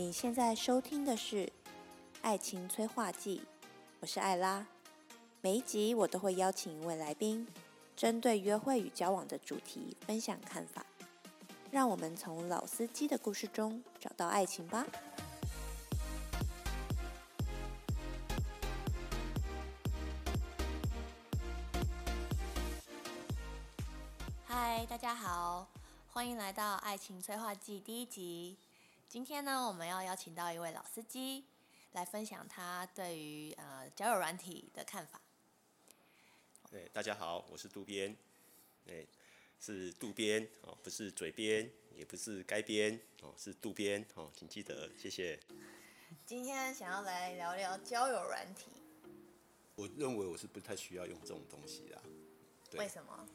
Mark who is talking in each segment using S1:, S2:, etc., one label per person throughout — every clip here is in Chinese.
S1: 你现在收听的是《爱情催化剂》，我是艾拉。每一集我都会邀请一位来宾，针对约会与交往的主题分享看法。让我们从老司机的故事中找到爱情吧。嗨，大家好，欢迎来到《爱情催化剂》第一集。今天呢，我们要邀请到一位老司机来分享他对于呃交友软体的看法。
S2: 对，大家好，我是渡边，对，是渡边哦，不是嘴边，也不是该边哦，是渡边哦，请记得，谢谢。
S1: 今天想要来聊聊交友软体，
S2: 我认为我是不太需要用这种东西啦。对
S1: 为什么？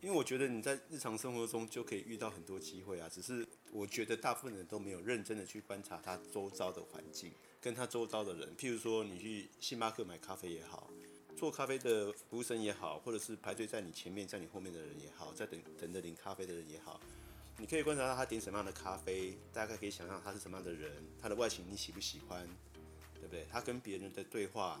S2: 因为我觉得你在日常生活中就可以遇到很多机会啊，只是我觉得大部分人都没有认真的去观察他周遭的环境，跟他周遭的人。譬如说，你去星巴克买咖啡也好，做咖啡的服务生也好，或者是排队在你前面、在你后面的人也好，在等等着领咖啡的人也好，你可以观察到他点什么样的咖啡，大概可以想象他是什么样的人，他的外形你喜不喜欢，对不对？他跟别人的对话。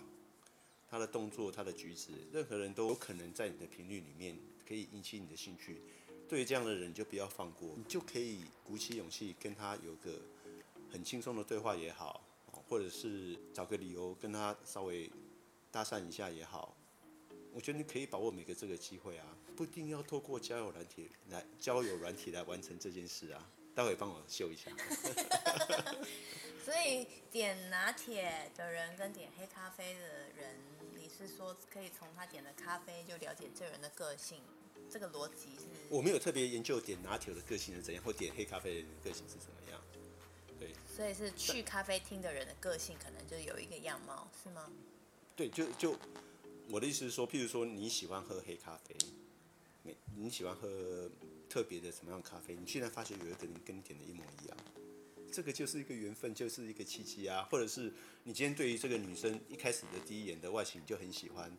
S2: 他的动作、他的举止，任何人都有可能在你的频率里面可以引起你的兴趣。对于这样的人，就不要放过，你就可以鼓起勇气跟他有个很轻松的对话也好，或者是找个理由跟他稍微搭讪一下也好。我觉得你可以把握每个这个机会啊，不一定要透过交友软体来交友软体来完成这件事啊。待会帮我秀一下。
S1: 所以点拿铁的人跟点黑咖啡的人，你是说可以从他点的咖啡就了解这人的个性？这个逻辑是？
S2: 我没有特别研究点拿铁的个性是怎样，或点黑咖啡的人的个性是怎么样。对。
S1: 所以是去咖啡厅的人的个性，可能就有一个样貌，是吗？
S2: 对，就就我的意思是说，譬如说你喜欢喝黑咖啡，你你喜欢喝特别的什么样的咖啡？你现在发觉有一个人跟你点的一模一样。这个就是一个缘分，就是一个契机啊，或者是你今天对于这个女生一开始的第一眼的外形就很喜欢，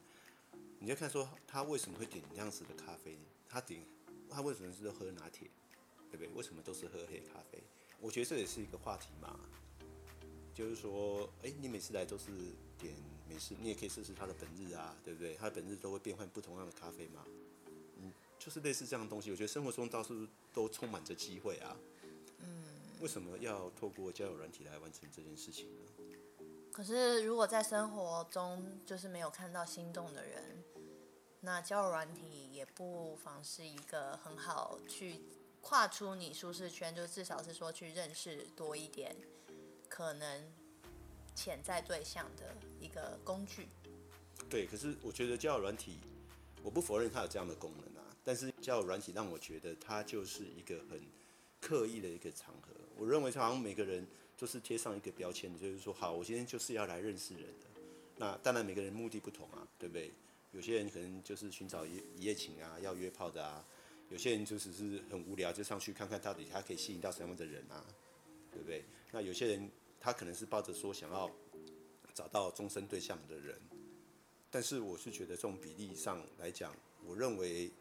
S2: 你就看说她为什么会点这样子的咖啡，她点她为什么是喝拿铁，对不对？为什么都是喝黑咖啡？我觉得这也是一个话题嘛，就是说，哎，你每次来都是点美式，你也可以试试他的本日啊，对不对？他的本日都会变换不同样的咖啡嘛，嗯，就是类似这样的东西。我觉得生活中到处都充满着机会啊，嗯。为什么要透过交友软体来完成这件事情呢？
S1: 可是如果在生活中就是没有看到心动的人，那交友软体也不妨是一个很好去跨出你舒适圈，就至少是说去认识多一点可能潜在对象的一个工具。
S2: 对，可是我觉得交友软体，我不否认它有这样的功能啊，但是交友软体让我觉得它就是一个很。刻意的一个场合，我认为好像每个人都是贴上一个标签，就是说，好，我今天就是要来认识人的。那当然每个人目的不同啊，对不对？有些人可能就是寻找一一夜情啊，要约炮的啊；有些人就只是很无聊，就上去看看到底他可以吸引到什么样的人啊，对不对？那有些人他可能是抱着说想要找到终身对象的人，但是我是觉得这种比例上来讲，我认为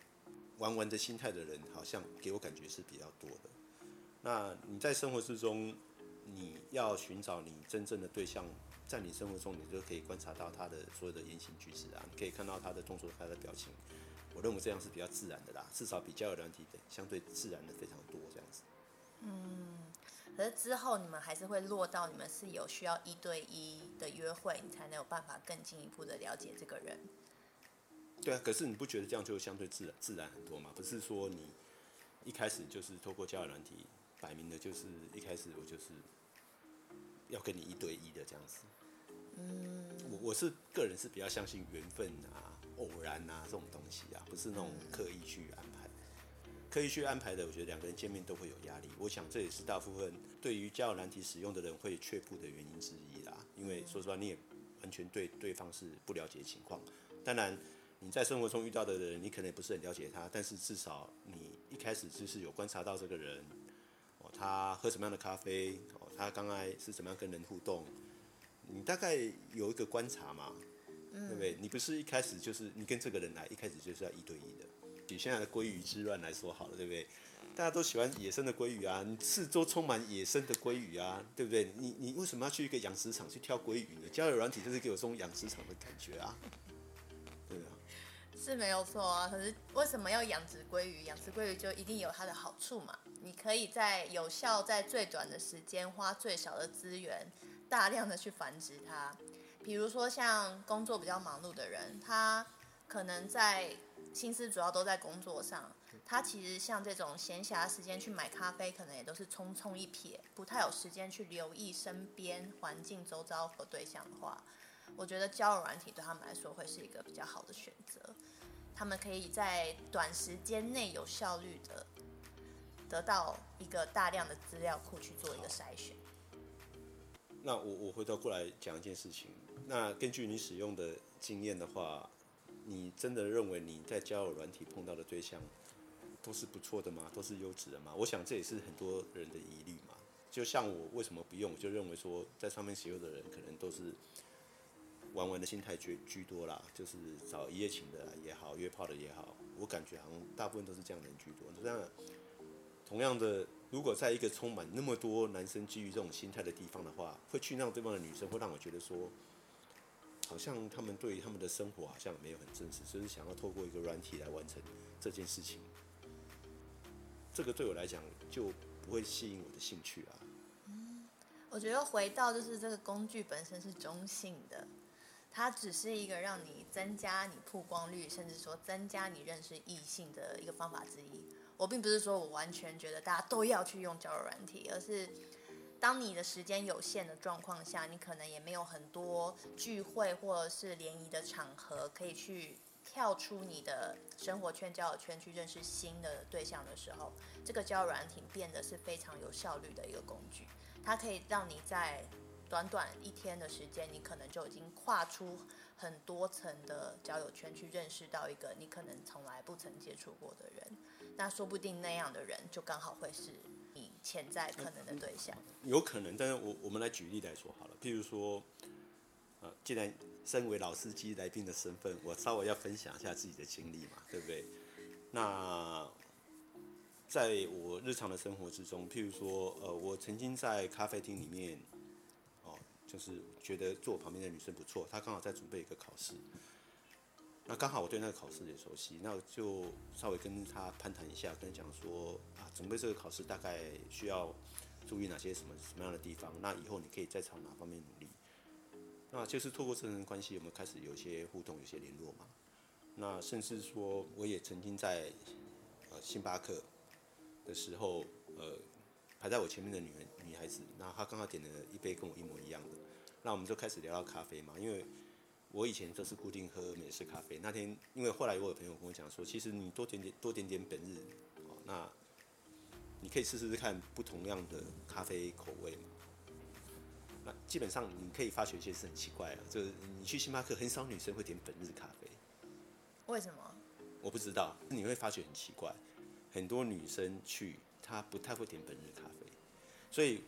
S2: 玩玩的心态的人，好像给我感觉是比较多的。那你在生活之中，你要寻找你真正的对象，在你生活中，你就可以观察到他的所有的言行举止啊，你可以看到他的动作、他的表情。我认为这样是比较自然的啦，至少比较有软体的相对自然的非常多这样子。
S1: 嗯，可是之后你们还是会落到你们是有需要一对一的约会，你才能有办法更进一步的了解这个人。
S2: 对啊，可是你不觉得这样就相对自然自然很多吗？不是说你一开始就是透过交友软体。摆明的就是一开始我就是要跟你一对一样子。嗯，我我是个人是比较相信缘分啊、偶然啊这种东西啊，不是那种刻意去安排。刻意去安排的，我觉得两个人见面都会有压力。我想这也是大部分对于交友难题使用的人会却步的原因之一啦。因为说实话，你也完全对对方是不了解情况。当然，你在生活中遇到的人，你可能也不是很了解他，但是至少你一开始就是有观察到这个人哦。他喝什么样的咖啡？哦，他刚才是怎么样跟人互动？你大概有一个观察嘛，对不对？你不是一开始就是你跟这个人来，一开始就是要一对一的。以现在的鲑鱼之乱来说好了，对不对？大家都喜欢野生的鲑鱼啊，你四周充满野生的鲑鱼啊，对不对？你你为什么要去一个养殖场去挑鲑鱼呢？交友软体就是给我这种养殖场的感觉啊，对啊，
S1: 是没有错啊。可是为什么要养殖鲑鱼？养殖鲑鱼就一定有它的好处嘛？你可以在有效、在最短的时间花最少的资源，大量的去繁殖它。比如说像工作比较忙碌的人，他可能在心思主要都在工作上，他其实像这种闲暇时间去买咖啡，可能也都是匆匆一瞥，不太有时间去留意身边环境周遭和对象的话，我觉得交友软体对他们来说会是一个比较好的选择。他们可以在短时间内有效率的得到一个大量的资料库去做一个筛选。
S2: 那我我回头过来讲一件事情。那根据你使用的经验的话，你真的认为你在交友软体碰到的对象都是不错的吗？都是优质的吗？我想这也是很多人的疑虑嘛。就像我为什么不用，就认为说在上面使用的人可能都是玩玩的心态居居多啦，就是找一夜情的也好，约炮的也好，我感觉好像大部分都是这样的人居多。那同样的，如果在一个充满那么多男生基于这种心态的地方的话，会去那种地方的女生会让我觉得说。好像他们对于他们的生活好像没有很真实，所以想要透过一个软体来完成这件事情。这个对我来讲就不会吸引我的兴趣啊。
S1: 嗯，我觉得回到就是这个工具本身是中性的，它只是一个让你增加你曝光率，甚至说增加你认识异性的一个方法之一。我并不是说我完全觉得大家都要去用交友软体，而是。当你的时间有限的状况下，你可能也没有很多聚会或者是联谊的场合可以去跳出你的生活圈、交友圈去认识新的对象的时候，这个交友软体变得是非常有效率的一个工具。它可以让你在短短一天的时间，你可能就已经跨出很多层的交友圈去认识到一个你可能从来不曾接触过的人。那说不定那样的人就刚好会是你。潜在可能的对象，
S2: 有可能，但是我我们来举例来说好了，譬如说，呃，既然身为老司机来宾的身份，我稍微要分享一下自己的经历嘛，对不对？那在我日常的生活之中，譬如说，呃，我曾经在咖啡厅里面，哦，就是觉得坐我旁边的女生不错，她刚好在准备一个考试。那刚好我对那个考试也熟悉，那就稍微跟他攀谈一下，跟他讲说啊，准备这个考试大概需要注意哪些什么什么样的地方，那以后你可以再朝哪方面努力。那就是透过这层关系，我们开始有些互动，有些联络嘛。那甚至说，我也曾经在呃星巴克的时候，呃排在我前面的女人女孩子，那她刚好点了一杯跟我一模一样的，那我们就开始聊到咖啡嘛，因为。我以前就是固定喝美式咖啡。那天，因为后来我有朋友跟我讲说，其实你多点点多点点本日，哦，那你可以试试看不同样的咖啡口味嘛。那基本上你可以发觉一些是很奇怪啊，就是你去星巴克很少女生会点本日咖啡。
S1: 为什么？
S2: 我不知道，你会发觉很奇怪，很多女生去她不太会点本日咖啡，所以。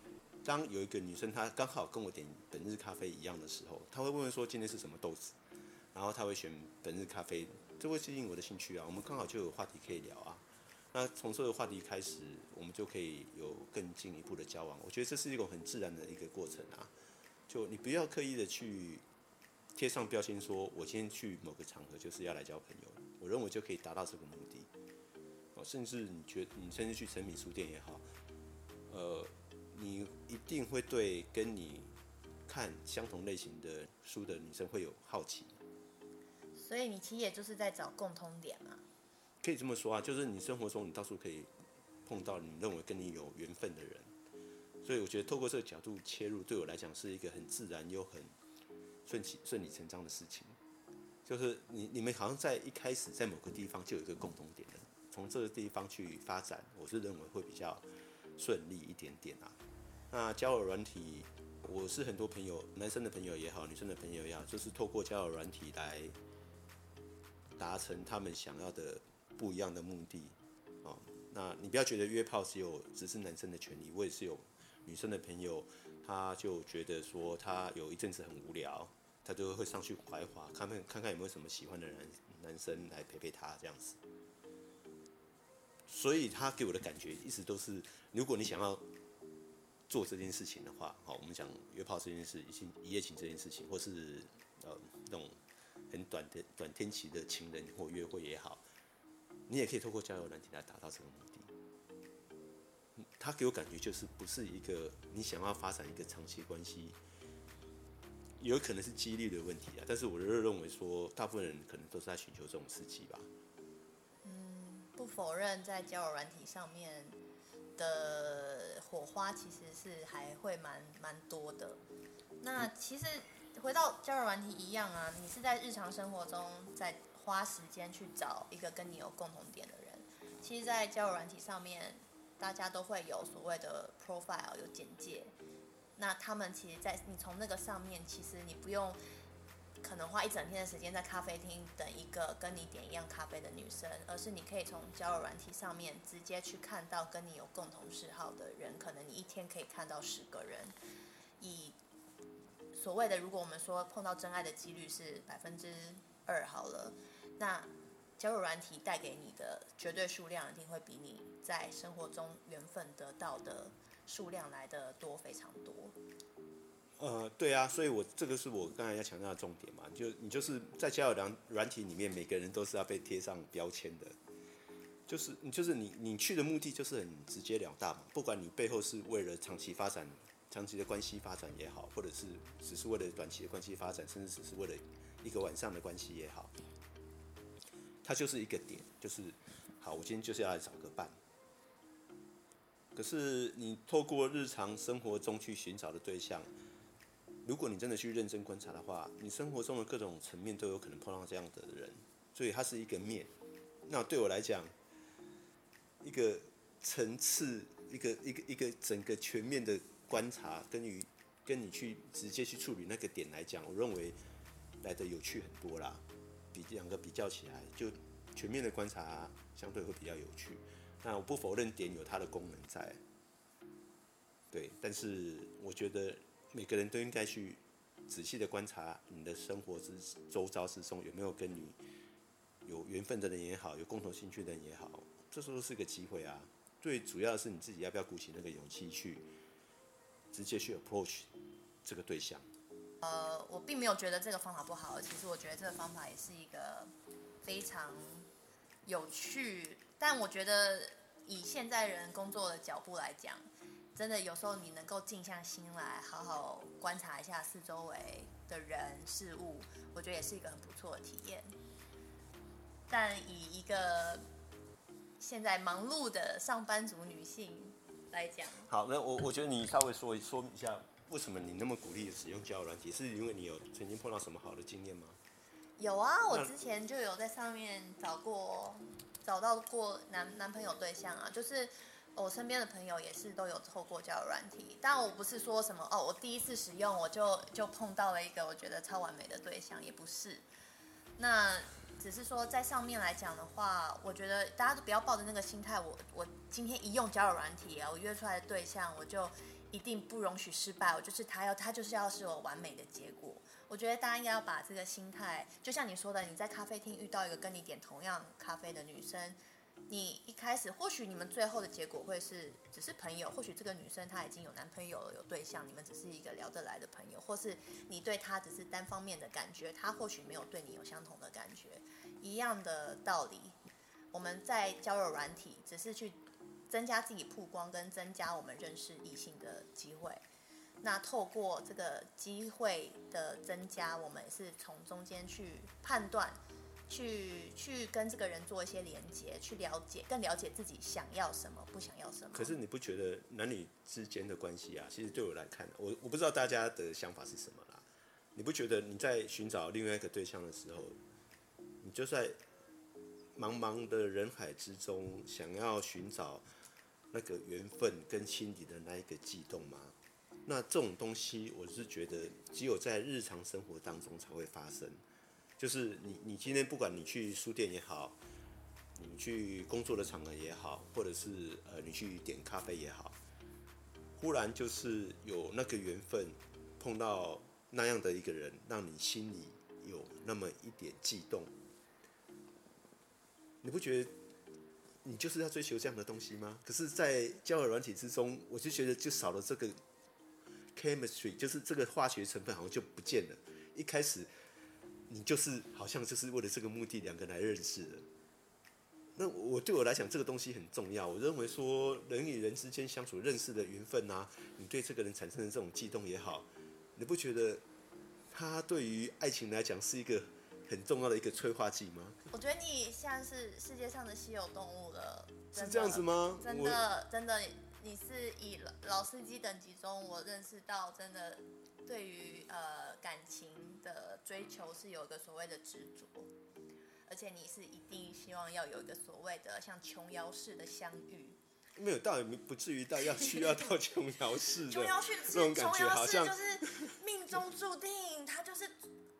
S2: 当有一个女生她刚好跟我点本日咖啡一样的时候，她会问说今天是什么豆子，然后她会选本日咖啡，这会吸引我的兴趣啊。我们刚好就有话题可以聊啊。那从这个话题开始，我们就可以有更进一步的交往。我觉得这是一种很自然的一个过程啊。就你不要刻意的去贴上标签，说我今天去某个场合就是要来交朋友，我认为就可以达到这个目的。哦，甚至你觉你甚至去诚品书店也好，呃。你一定会对跟你看相同类型的书的女生会有好奇，
S1: 所以你其实也就是在找共通点嘛。
S2: 可以这么说啊，就是你生活中你到处可以碰到你认为跟你有缘分的人，所以我觉得透过这个角度切入，对我来讲是一个很自然又很顺其顺理成章的事情。就是你你们好像在一开始在某个地方就有一个共同点的，从这个地方去发展，我是认为会比较顺利一点点啊。那交友软体，我是很多朋友，男生的朋友也好，女生的朋友也好，就是透过交友软体来达成他们想要的不一样的目的。哦，那你不要觉得约炮只有只是男生的权利，我也是有女生的朋友，他就觉得说他有一阵子很无聊，他就会上去怀滑，看看看看有没有什么喜欢的男男生来陪陪他这样子。所以他给我的感觉一直都是，如果你想要做这件事情的话，好，我们讲约炮这件事，一情一夜情这件事情，或是呃那种很短的短天期的情人或约会也好，你也可以透过交友软体来达到这个目的。他给我感觉就是不是一个你想要发展一个长期关系，有可能是几率的问题啊。但是我认认为说，大部分人可能都是在寻求这种刺激吧。
S1: 不否认在交友软体上面的火花其实是还会蛮蛮多的。那其实回到交友软体一样啊，你是在日常生活中在花时间去找一个跟你有共同点的人。其实，在交友软体上面，大家都会有所谓的 profile 有简介。那他们其实，在你从那个上面，其实你不用。可能花一整天的时间在咖啡厅等一个跟你点一样咖啡的女生，而是你可以从交友软体上面直接去看到跟你有共同嗜好的人。可能你一天可以看到十个人。以所谓的，如果我们说碰到真爱的几率是百分之二好了，那交友软体带给你的绝对数量一定会比你在生活中缘分得到的数量来的多非常多。
S2: 呃，对啊，所以我这个是我刚才要强调的重点嘛，就你就是在交友软软体里面，每个人都是要被贴上标签的，就是你就是你你去的目的就是很直截了当嘛，不管你背后是为了长期发展、长期的关系发展也好，或者是只是为了短期的关系发展，甚至只是为了一个晚上的关系也好，它就是一个点，就是好，我今天就是要来找个伴。可是你透过日常生活中去寻找的对象。如果你真的去认真观察的话，你生活中的各种层面都有可能碰到这样的人，所以它是一个面。那对我来讲，一个层次，一个一个一个整个全面的观察，跟于跟你去直接去处理那个点来讲，我认为来的有趣很多啦。比两个比较起来，就全面的观察相对会比较有趣。那我不否认点有它的功能在，对，但是我觉得。每个人都应该去仔细的观察你的生活之周遭之中有没有跟你有缘分的人也好，有共同兴趣的人也好，这时候是个机会啊。最主要是你自己要不要鼓起那个勇气去直接去 approach 这个对象。
S1: 呃，我并没有觉得这个方法不好，其实我觉得这个方法也是一个非常有趣，但我觉得以现在人工作的脚步来讲。真的有时候你能够静下心来，好好观察一下四周围的人事物，我觉得也是一个很不错的体验。但以一个现在忙碌的上班族女性来讲，
S2: 好，那我我觉得你稍微说说一下，为什么你那么鼓励使用交友软体？是因为你有曾经碰到什么好的经验吗？
S1: 有啊，我之前就有在上面找过，找到过男男朋友对象啊，就是。我身边的朋友也是都有透过交友软体，但我不是说什么哦，我第一次使用我就就碰到了一个我觉得超完美的对象，也不是。那只是说在上面来讲的话，我觉得大家都不要抱着那个心态，我我今天一用交友软体啊，我约出来的对象我就一定不容许失败，我就是他要他就是要是我完美的结果。我觉得大家应该要把这个心态，就像你说的，你在咖啡厅遇到一个跟你点同样咖啡的女生。你一开始或许你们最后的结果会是只是朋友，或许这个女生她已经有男朋友了，有对象，你们只是一个聊得来的朋友，或是你对她只是单方面的感觉，她或许没有对你有相同的感觉，一样的道理。我们在交友软体只是去增加自己曝光跟增加我们认识异性的机会，那透过这个机会的增加，我们是从中间去判断。去去跟这个人做一些连接，去了解更了解自己想要什么，不想要什么。
S2: 可是你不觉得男女之间的关系啊，其实对我来看，我我不知道大家的想法是什么啦。你不觉得你在寻找另外一个对象的时候，你就在茫茫的人海之中，想要寻找那个缘分跟心底的那一个悸动吗？那这种东西，我是觉得只有在日常生活当中才会发生。就是你，你今天不管你去书店也好，你去工作的场合也好，或者是呃你去点咖啡也好，忽然就是有那个缘分，碰到那样的一个人，让你心里有那么一点悸动，你不觉得你就是要追求这样的东西吗？可是，在交友软体之中，我就觉得就少了这个 chemistry，就是这个化学成分好像就不见了。一开始你就是好像就是为了这个目的两个人来认识的。那我对我来讲，这个东西很重要。我认为说人与人之间相处、认识的缘分啊，你对这个人产生的这种悸动也好，你不觉得他对于爱情来讲是一个很重要的一个催化剂吗？
S1: 我觉得你现在是世界上的稀有动物了，
S2: 是这样子吗？
S1: 真的真的，你是以老老司机等级中，我认识到真的对于呃感情的追求是有一个所谓的执着，而且你是一定希望要有一个所谓的像琼瑶式的相遇。
S2: 没有，倒也不至于到要需要到琼瑶式的
S1: 琼瑶
S2: 种感觉，好像
S1: 就是命中注定，他就是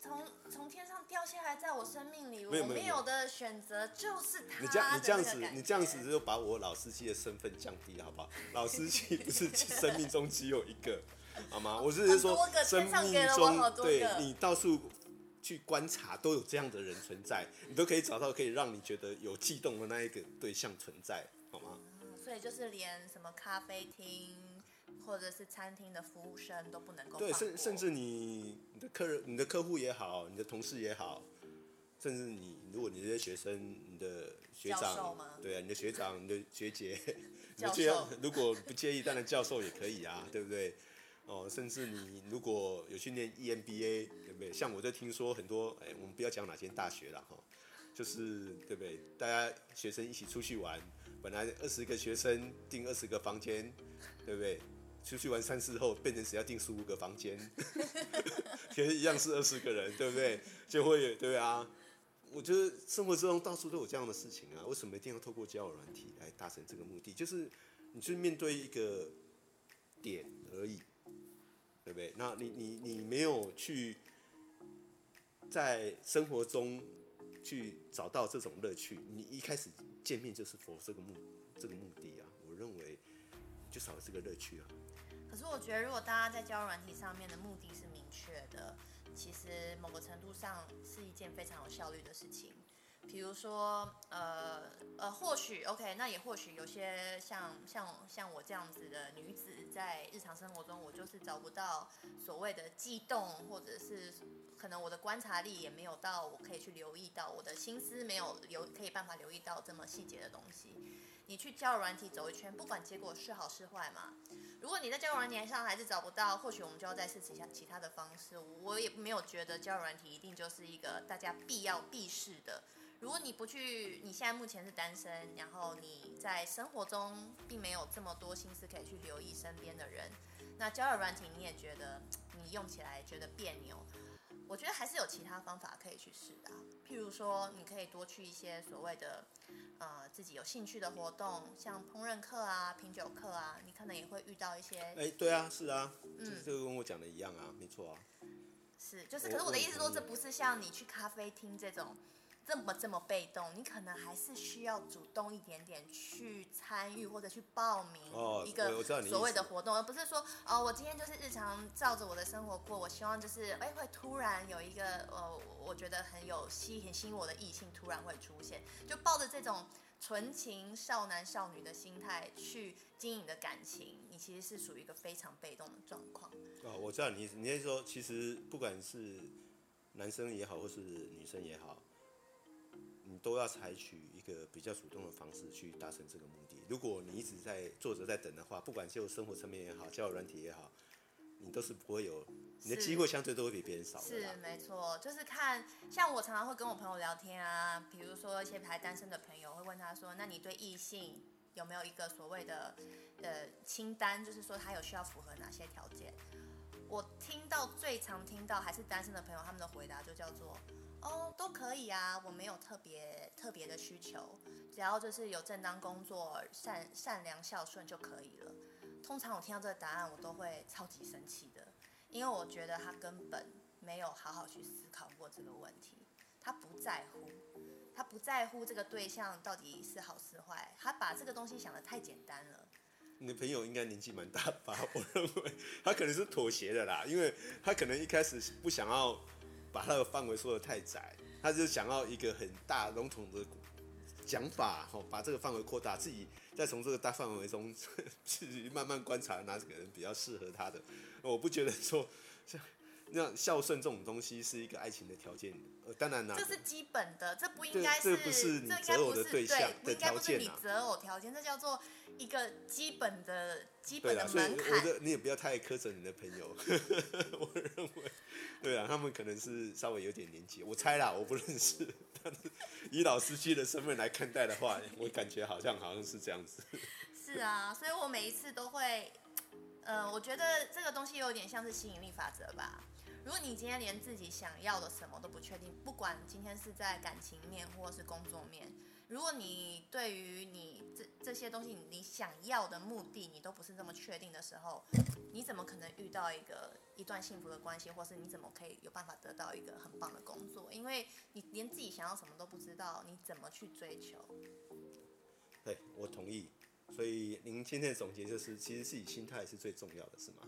S1: 从从天上掉下来，在我生命里，我
S2: 没有没有
S1: 没有的选择就是他
S2: 你这样你这样子你这样子就把我老司机的身份降低了，好不好？老司机不是生命中只有一个，好吗？我是说生命中对你到处去观察都有这样的人存在，你都可以找到可以让你觉得有悸动的那一个对象存在，好吗？
S1: 所以就是连什么咖啡厅或者是餐厅的服务生都不能够
S2: 对，甚甚至你你的客人、你的客户也好，你的同事也好，甚至你如果你这些学生、你的学长，对啊，你的学长、你的学姐，你
S1: 教
S2: 的如果不介意，当然教授也可以啊，对不对？哦，甚至你如果有去念 EMBA，对不对？像我就听说很多，哎，我们不要讲哪间大学了哈，就是对不对？大家学生一起出去玩，本来二十个学生订二十个房间，对不对？出去玩三次后，变成只要订十五个房间，其实一样是二十个人，对不对？就会对啊。我觉得生活之中到处都有这样的事情啊，为什么一定要透过交友软体来达成这个目的？就是你去面对一个点而已，对不对？那你你你没有去在生活中去找到这种乐趣，你一开始见面就是佛这个目这个目的啊，我认为就少了这个乐趣啊。
S1: 可是我觉得，如果大家在交友软体上面的目的是明确的，其实某个程度上是一件非常有效率的事情。比如说，呃呃，或许 OK，那也或许有些像像像我这样子的女子，在日常生活中，我就是找不到所谓的悸动，或者是可能我的观察力也没有到，我可以去留意到，我的心思没有留可以办法留意到这么细节的东西。你去交友软体走一圈，不管结果是好是坏嘛，如果你在交友软体上还是找不到，或许我们就要再试其他其他的方式。我也没有觉得交友软体一定就是一个大家必要必试的。如果你不去，你现在目前是单身，然后你在生活中并没有这么多心思可以去留意身边的人，那交友软体你也觉得你用起来觉得别扭，我觉得还是有其他方法可以去试的啊、譬如说，你可以多去一些所谓的呃自己有兴趣的活动，像烹饪课啊、品酒课啊，你可能也会遇到一些
S2: 哎，对啊，是啊，
S1: 嗯
S2: 这这个跟我讲的一样啊，没错啊。
S1: 是，就是，可是我的意思说，这不是像你去咖啡厅这种这么这么被动，你可能还是需要主动一点点去参与或者去报名
S2: 哦
S1: 一个所谓的活动，而不是说哦，我今天就是日常照着我的生活过，我希望就是哎会突然有一个呃，我觉得很有吸很吸引我的异性突然会出现，就抱着这种。纯情少男少女的心态去经营你的感情，你其实是属于一个非常被动的状况。
S2: 哦，我知道你你是说，其实不管是男生也好，或是女生也好，你都要采取一个比较主动的方式去达成这个目的。如果你一直在坐着在等的话，不管就生活层面也好，交友软体也好，你都是不会有，你的机会相对都会比别人少
S1: 是。没错，就是看像我常常会跟我朋友聊天啊，比如说一些还单身的朋友会问他说，那你对异性有没有一个所谓的呃清单，就是说他有需要符合哪些条件？我听到最常听到还是单身的朋友，他们的回答就叫做。哦，都可以啊，我没有特别特别的需求，只要就是有正当工作、善善良孝顺就可以了。通常我听到这个答案，我都会超级生气的，因为我觉得他根本没有好好去思考过这个问题，他不在乎，他不在乎这个对象到底是好是坏，他把这个东西想得太简单了。
S2: 你的朋友应该年纪蛮大吧？我认为他可能是妥协的啦，因为他可能一开始不想要把他的范围说的太窄，他就想要一个很大笼统的讲法，哦，把这个范围扩大，自己再从这个大范围中 自己慢慢观察哪几个人比较适合他的。我不觉得说像那孝顺这种东西是一个爱情的条件，呃，当然啦，
S1: 这是基本的，这不应
S2: 这
S1: 该
S2: 这不是你择偶的对象的条件啊
S1: 你择偶条件，这叫做一个基本的基本的门槛。
S2: 的你也不要太苛责你的朋友，我认为，对啊，他们可能是稍微有点年纪，我猜啦，我不认识，但是以老司机的身份来看待的话，我感觉好像好像是这样子。
S1: 是啊，所以我每一次都会，呃，我觉得这个东西有点像是吸引力法则吧。如果你今天连自己想要的什么都不确定，不管今天是在感情面或是工作面，如果你对于你这这些东西你想要的目的你都不是这么确定的时候，你怎么可能遇到一个一段幸福的关系，或是你怎么可以有办法得到一个很棒的工作？因为你连自己想要什么都不知道，你怎么去追求？
S2: 对，我同意。所以您今天的总结就是，其实自己心态是最重要的，是吗？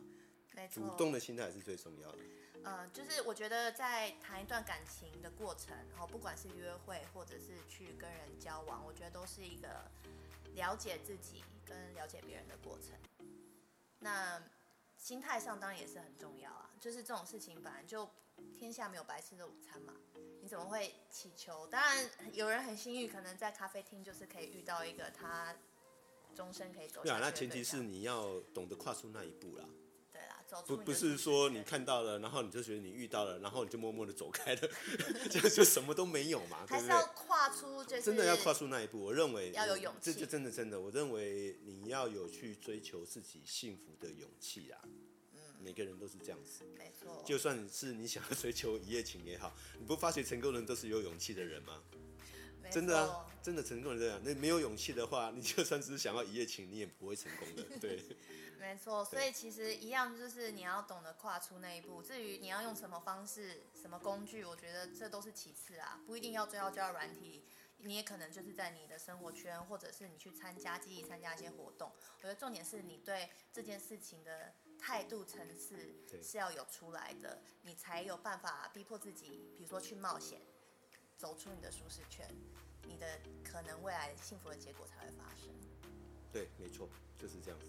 S1: 没错，
S2: 主动的心态是最重要的。
S1: 呃，就是我觉得在谈一段感情的过程，然后不管是约会或者是去跟人交往，我觉得都是一个了解自己跟了解别人的过程。那心态上当然也是很重要啊，就是这种事情本来就天下没有白吃的午餐嘛，你怎么会祈求？当然有人很幸运，可能在咖啡厅就是可以遇到一个他终身可以走
S2: 对啊，
S1: 下去的
S2: 那前提是你要懂得跨出那一步啦。不不是说你看到了，然后你就觉得你遇到了，然后你就默默的走开了，就就什么都没有嘛，对不对
S1: 还是要？跨出，就是
S2: 真的要跨出那一步，我认为
S1: 要有勇气
S2: 这
S1: 气
S2: 就真的真的，我认为你要有去追求自己幸福的勇气啊。每个人都是这样子，
S1: 没错，
S2: 就算是你想要追求一夜情也好，你不发觉成功人都是有勇气的人吗？
S1: 没
S2: 真的啊，真的成功人这样。那没有勇气的话，你就算只是想要一夜情，你也不会成功的。对，
S1: 没错，所以其实一样，就是你要懂得跨出那一步。至于你要用什么方式、什么工具，我觉得这都是其次啊，不一定要追到就要软体。你也可能就是在你的生活圈，或者是你去参加、积极参加一些活动。我觉得重点是你对这件事情的态度层次是要有出来的，你才有办法逼迫自己，比如说去冒险，走出你的舒适圈，你的可能未来幸福的结果才会发生。
S2: 对，没错，就是这样子。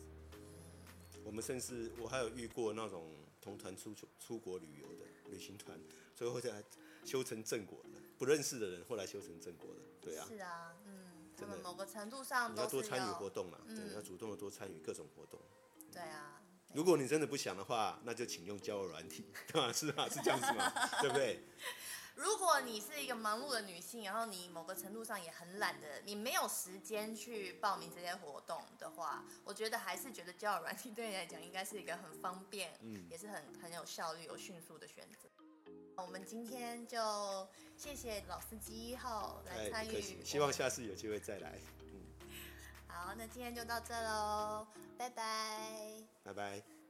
S2: 我们甚至我还有遇过那种同团出出出国旅游的旅行团，最后才修成正果的，不认识的人后来修成正果的，对啊。
S1: 是啊，嗯，
S2: 真的
S1: 某个程度上
S2: 你
S1: 都
S2: 要多参与活动啦，
S1: 嗯
S2: 对，要主动的多参与各种活动。
S1: 对啊，
S2: 如果你真的不想的话，那就请用交友软体，对吧？是啊？是这样子嘛？对不对？
S1: 如果你是一个忙碌的女性，然后你某个程度上也很懒的，你没有时间去报名这些活动的话，我觉得还是觉得交友软体对你来讲应该是一个很方便，
S2: 嗯
S1: 也是很很有效率、有迅速的选择。我们今天就谢谢老司机一号来
S2: 哎，
S1: 参与
S2: 希望下次有机会再来。
S1: 好，那今天就到这喽，拜拜。
S2: 拜拜。